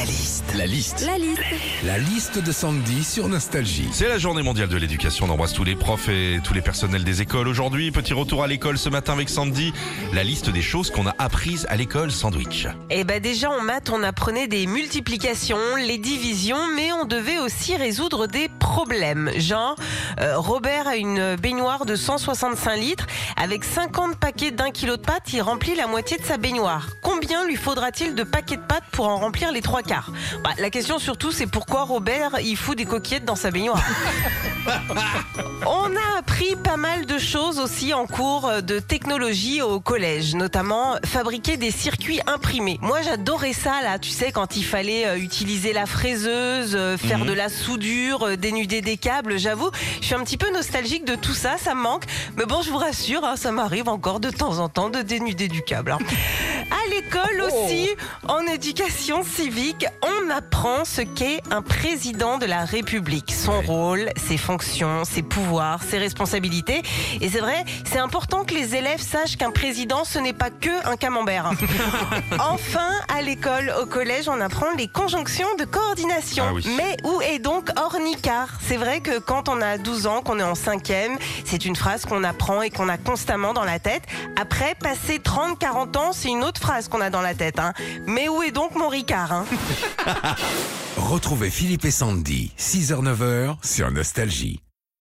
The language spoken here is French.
La liste. La liste. La liste. La liste de Sandy sur Nostalgie. C'est la journée mondiale de l'éducation. On embrasse tous les profs et tous les personnels des écoles aujourd'hui. Petit retour à l'école ce matin avec Sandy. La liste des choses qu'on a apprises à l'école sandwich. Eh ben déjà en maths, on apprenait des multiplications, les divisions, mais on devait aussi résoudre des problèmes. Genre, euh, Robert a une baignoire de 165 litres. Avec 50 paquets d'un kilo de pâtes, il remplit la moitié de sa baignoire. Combien lui faudra-t-il de paquets de pâtes pour en remplir les trois Bah, La question surtout, c'est pourquoi Robert, il fout des coquillettes dans sa baignoire? On a appris pas mal de choses aussi en cours de technologie au collège, notamment fabriquer des circuits imprimés. Moi, j'adorais ça là, tu sais, quand il fallait euh, utiliser la fraiseuse, euh, faire de la soudure, euh, dénuder des câbles. J'avoue, je suis un petit peu nostalgique de tout ça, ça me manque. Mais bon, je vous rassure, hein, ça m'arrive encore de temps en temps de dénuder du câble. hein. À l'école aussi, en éducation civique, on apprend ce qu'est un président de la République, son rôle, ses fonctions, ses pouvoirs, ses responsabilités. Et c'est vrai, c'est important que les élèves sachent qu'un président, ce n'est pas que un camembert. enfin, à l'école, au collège, on apprend les conjonctions de coordination. Ah oui. Mais où est donc C'est vrai que quand on a 12 ans, qu'on est en cinquième, c'est une phrase qu'on apprend et qu'on a constamment dans la tête. Après, passer 30-40 ans, c'est une autre phrase qu'on a dans la tête. hein. Mais où est donc mon Ricard hein? Retrouvez Philippe et Sandy, 6h-9h sur Nostalgie.